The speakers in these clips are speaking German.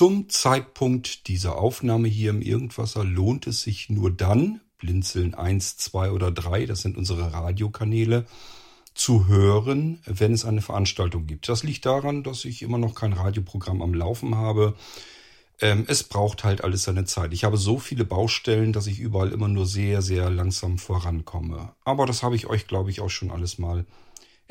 Zum Zeitpunkt dieser Aufnahme hier im Irgendwasser lohnt es sich nur dann, Blinzeln 1, 2 oder 3, das sind unsere Radiokanäle, zu hören, wenn es eine Veranstaltung gibt. Das liegt daran, dass ich immer noch kein Radioprogramm am Laufen habe. Ähm, es braucht halt alles seine Zeit. Ich habe so viele Baustellen, dass ich überall immer nur sehr, sehr langsam vorankomme. Aber das habe ich euch, glaube ich, auch schon alles mal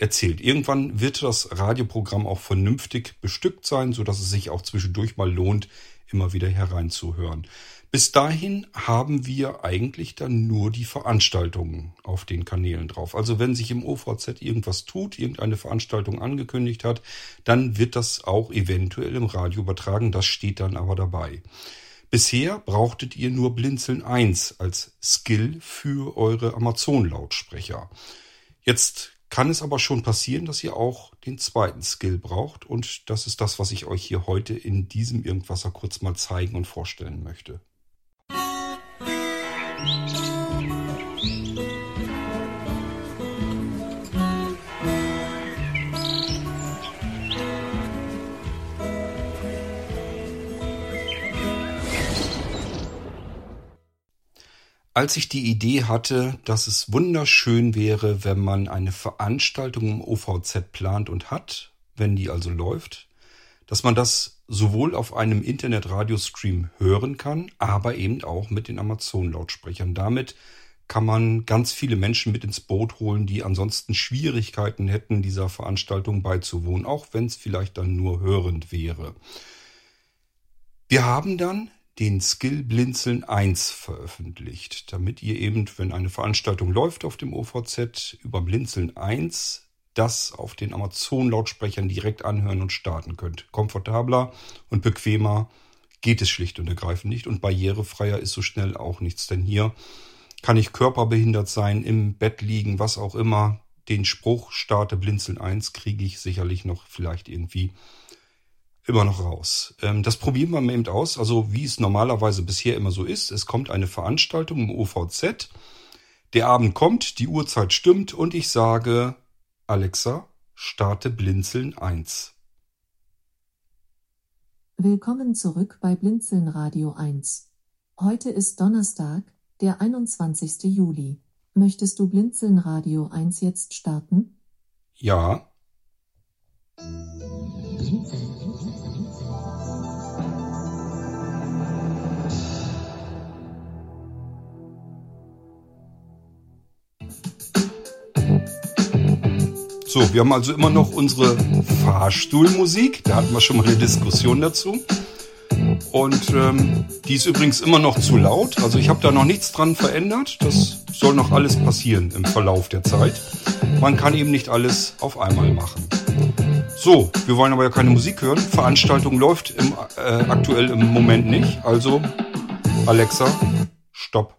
erzählt. Irgendwann wird das Radioprogramm auch vernünftig bestückt sein, so dass es sich auch zwischendurch mal lohnt, immer wieder hereinzuhören. Bis dahin haben wir eigentlich dann nur die Veranstaltungen auf den Kanälen drauf. Also wenn sich im OVZ irgendwas tut, irgendeine Veranstaltung angekündigt hat, dann wird das auch eventuell im Radio übertragen. Das steht dann aber dabei. Bisher brauchtet ihr nur Blinzeln 1 als Skill für eure Amazon-Lautsprecher. Jetzt kann es aber schon passieren, dass ihr auch den zweiten Skill braucht und das ist das, was ich euch hier heute in diesem Irgendwasser kurz mal zeigen und vorstellen möchte. Als ich die Idee hatte, dass es wunderschön wäre, wenn man eine Veranstaltung im OVZ plant und hat, wenn die also läuft, dass man das sowohl auf einem Internet-Radiostream hören kann, aber eben auch mit den Amazon-Lautsprechern. Damit kann man ganz viele Menschen mit ins Boot holen, die ansonsten Schwierigkeiten hätten, dieser Veranstaltung beizuwohnen, auch wenn es vielleicht dann nur hörend wäre. Wir haben dann den Skill Blinzeln 1 veröffentlicht, damit ihr eben, wenn eine Veranstaltung läuft auf dem OVZ, über Blinzeln 1 das auf den Amazon-Lautsprechern direkt anhören und starten könnt. Komfortabler und bequemer geht es schlicht und ergreifend nicht und barrierefreier ist so schnell auch nichts, denn hier kann ich körperbehindert sein, im Bett liegen, was auch immer. Den Spruch starte Blinzeln 1 kriege ich sicherlich noch vielleicht irgendwie immer noch raus. Ähm, das probieren wir eben aus, also wie es normalerweise bisher immer so ist. Es kommt eine Veranstaltung im OVZ. Der Abend kommt, die Uhrzeit stimmt und ich sage, Alexa, starte Blinzeln 1. Willkommen zurück bei Blinzeln Radio 1. Heute ist Donnerstag, der 21. Juli. Möchtest du Blinzeln Radio 1 jetzt starten? Ja. So, wir haben also immer noch unsere Fahrstuhlmusik. Da hatten wir schon mal eine Diskussion dazu. Und ähm, die ist übrigens immer noch zu laut. Also ich habe da noch nichts dran verändert. Das soll noch alles passieren im Verlauf der Zeit. Man kann eben nicht alles auf einmal machen. So, wir wollen aber ja keine Musik hören. Veranstaltung läuft im, äh, aktuell im Moment nicht. Also, Alexa, stopp.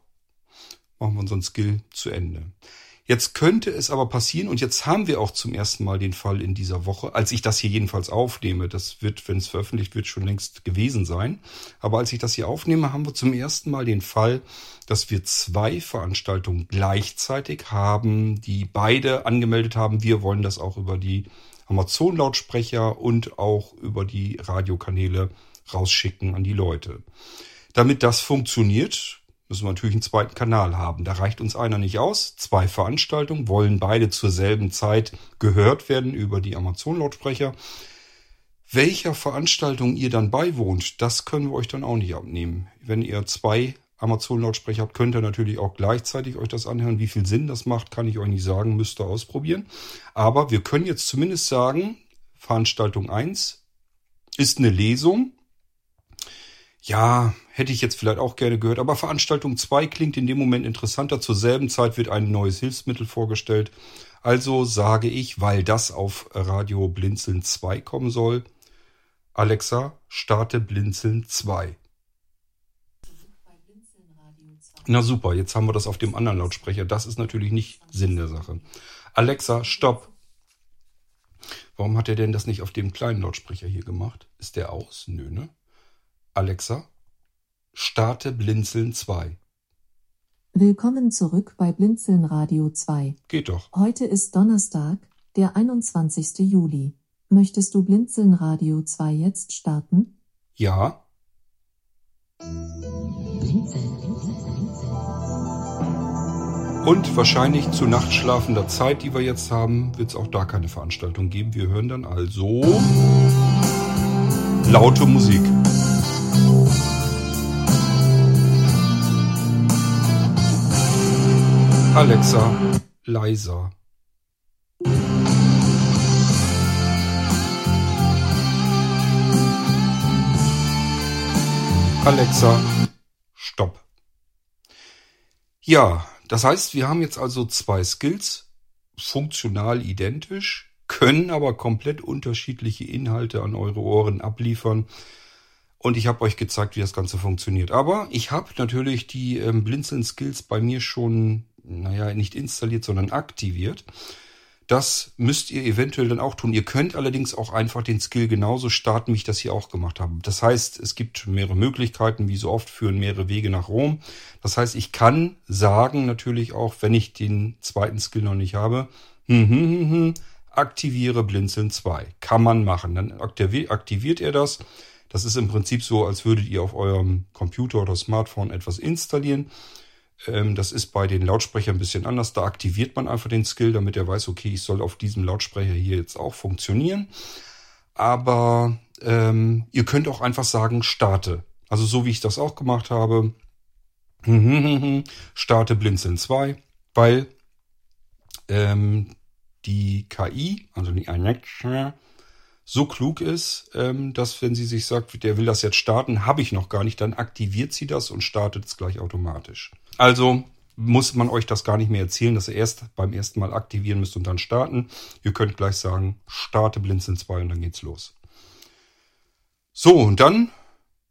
Machen wir unseren Skill zu Ende. Jetzt könnte es aber passieren, und jetzt haben wir auch zum ersten Mal den Fall in dieser Woche, als ich das hier jedenfalls aufnehme, das wird, wenn es veröffentlicht wird, schon längst gewesen sein, aber als ich das hier aufnehme, haben wir zum ersten Mal den Fall, dass wir zwei Veranstaltungen gleichzeitig haben, die beide angemeldet haben, wir wollen das auch über die Amazon-Lautsprecher und auch über die Radiokanäle rausschicken an die Leute. Damit das funktioniert, müssen wir natürlich einen zweiten Kanal haben. Da reicht uns einer nicht aus. Zwei Veranstaltungen wollen beide zur selben Zeit gehört werden über die Amazon-Lautsprecher. Welcher Veranstaltung ihr dann beiwohnt, das können wir euch dann auch nicht abnehmen. Wenn ihr zwei Amazon-Lautsprecher habt, könnt ihr natürlich auch gleichzeitig euch das anhören. Wie viel Sinn das macht, kann ich euch nicht sagen, müsst ihr ausprobieren. Aber wir können jetzt zumindest sagen, Veranstaltung 1 ist eine Lesung ja, hätte ich jetzt vielleicht auch gerne gehört, aber Veranstaltung 2 klingt in dem Moment interessanter. Zur selben Zeit wird ein neues Hilfsmittel vorgestellt. Also sage ich, weil das auf Radio Blinzeln 2 kommen soll, Alexa, starte Blinzeln 2. Na super, jetzt haben wir das auf dem anderen Lautsprecher. Das ist natürlich nicht Sinn der Sache. Alexa, stopp. Warum hat er denn das nicht auf dem kleinen Lautsprecher hier gemacht? Ist der aus? Nö, ne? Alexa, starte Blinzeln 2. Willkommen zurück bei Blinzeln Radio 2. Geht doch. Heute ist Donnerstag, der 21. Juli. Möchtest du Blinzeln Radio 2 jetzt starten? Ja. Und wahrscheinlich zu nachtschlafender Zeit, die wir jetzt haben, wird es auch da keine Veranstaltung geben. Wir hören dann also laute Musik. Alexa, leiser. Alexa, stopp. Ja, das heißt, wir haben jetzt also zwei Skills, funktional identisch, können aber komplett unterschiedliche Inhalte an eure Ohren abliefern. Und ich habe euch gezeigt, wie das Ganze funktioniert. Aber ich habe natürlich die ähm, Blinzeln-Skills bei mir schon, naja, nicht installiert, sondern aktiviert. Das müsst ihr eventuell dann auch tun. Ihr könnt allerdings auch einfach den Skill genauso starten, wie ich das hier auch gemacht habe. Das heißt, es gibt mehrere Möglichkeiten, wie so oft führen mehrere Wege nach Rom. Das heißt, ich kann sagen natürlich auch, wenn ich den zweiten Skill noch nicht habe, hm, hm, hm, hm, aktiviere Blinzeln 2. Kann man machen. Dann aktiviert er das. Das ist im Prinzip so, als würdet ihr auf eurem Computer oder Smartphone etwas installieren. Ähm, das ist bei den Lautsprechern ein bisschen anders. Da aktiviert man einfach den Skill, damit er weiß, okay, ich soll auf diesem Lautsprecher hier jetzt auch funktionieren. Aber ähm, ihr könnt auch einfach sagen, starte. Also so wie ich das auch gemacht habe. starte Blinzeln 2, weil ähm, die KI, also die Alexa, so klug ist, ähm, dass wenn sie sich sagt, der will das jetzt starten, habe ich noch gar nicht, dann aktiviert sie das und startet es gleich automatisch. Also muss man euch das gar nicht mehr erzählen, dass ihr erst beim ersten Mal aktivieren müsst und dann starten. Ihr könnt gleich sagen, starte Blinzeln 2 und dann geht's los. So, und dann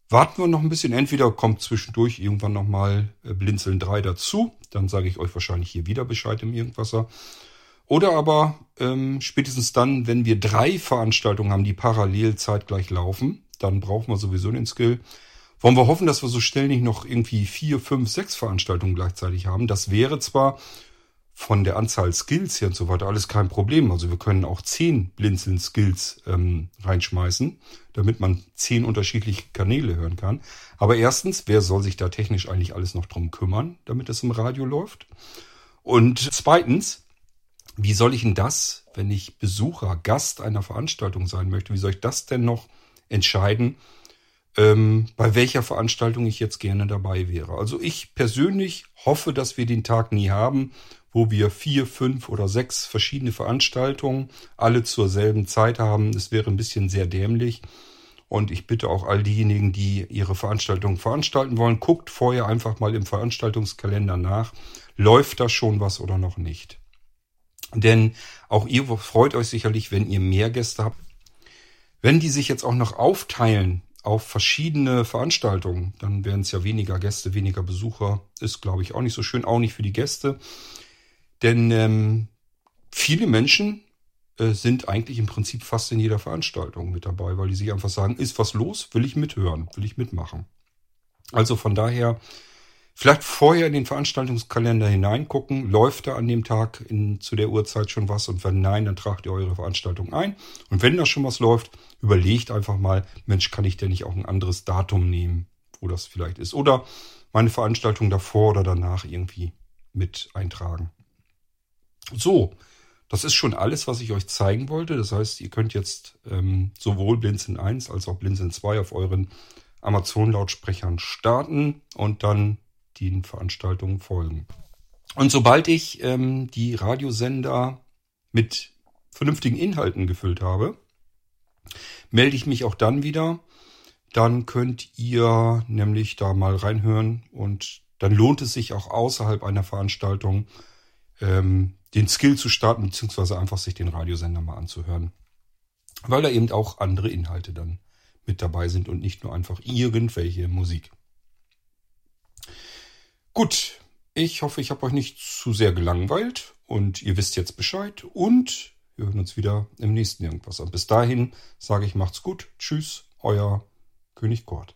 warten wir noch ein bisschen. Entweder kommt zwischendurch irgendwann nochmal äh, Blinzeln 3 dazu. Dann sage ich euch wahrscheinlich hier wieder Bescheid im Irgendwasser. Oder aber ähm, spätestens dann, wenn wir drei Veranstaltungen haben, die parallel zeitgleich laufen, dann brauchen wir sowieso den Skill. Wollen wir hoffen, dass wir so schnell nicht noch irgendwie vier, fünf, sechs Veranstaltungen gleichzeitig haben. Das wäre zwar von der Anzahl Skills her und so weiter alles kein Problem. Also wir können auch zehn Blinzeln-Skills ähm, reinschmeißen, damit man zehn unterschiedliche Kanäle hören kann. Aber erstens, wer soll sich da technisch eigentlich alles noch drum kümmern, damit es im Radio läuft? Und zweitens, wie soll ich denn das, wenn ich Besucher, Gast einer Veranstaltung sein möchte, wie soll ich das denn noch entscheiden, ähm, bei welcher Veranstaltung ich jetzt gerne dabei wäre? Also ich persönlich hoffe, dass wir den Tag nie haben, wo wir vier, fünf oder sechs verschiedene Veranstaltungen alle zur selben Zeit haben. Es wäre ein bisschen sehr dämlich. Und ich bitte auch all diejenigen, die ihre Veranstaltung veranstalten wollen, guckt vorher einfach mal im Veranstaltungskalender nach. Läuft da schon was oder noch nicht? Denn auch ihr freut euch sicherlich, wenn ihr mehr Gäste habt. Wenn die sich jetzt auch noch aufteilen auf verschiedene Veranstaltungen, dann werden es ja weniger Gäste, weniger Besucher. Ist, glaube ich, auch nicht so schön, auch nicht für die Gäste. Denn ähm, viele Menschen äh, sind eigentlich im Prinzip fast in jeder Veranstaltung mit dabei, weil die sich einfach sagen, ist was los, will ich mithören, will ich mitmachen. Also von daher Vielleicht vorher in den Veranstaltungskalender hineingucken, läuft da an dem Tag in, zu der Uhrzeit schon was und wenn nein, dann tragt ihr eure Veranstaltung ein. Und wenn da schon was läuft, überlegt einfach mal, Mensch, kann ich denn nicht auch ein anderes Datum nehmen, wo das vielleicht ist? Oder meine Veranstaltung davor oder danach irgendwie mit eintragen. So, das ist schon alles, was ich euch zeigen wollte. Das heißt, ihr könnt jetzt ähm, sowohl Blinzeln 1 als auch Blinzeln 2 auf euren Amazon-Lautsprechern starten und dann den Veranstaltungen folgen. Und sobald ich ähm, die Radiosender mit vernünftigen Inhalten gefüllt habe, melde ich mich auch dann wieder. Dann könnt ihr nämlich da mal reinhören und dann lohnt es sich auch außerhalb einer Veranstaltung ähm, den Skill zu starten, beziehungsweise einfach sich den Radiosender mal anzuhören. Weil da eben auch andere Inhalte dann mit dabei sind und nicht nur einfach irgendwelche Musik. Gut, ich hoffe, ich habe euch nicht zu sehr gelangweilt und ihr wisst jetzt Bescheid und wir hören uns wieder im nächsten Irgendwas an. Bis dahin sage ich macht's gut. Tschüss, euer König Kort.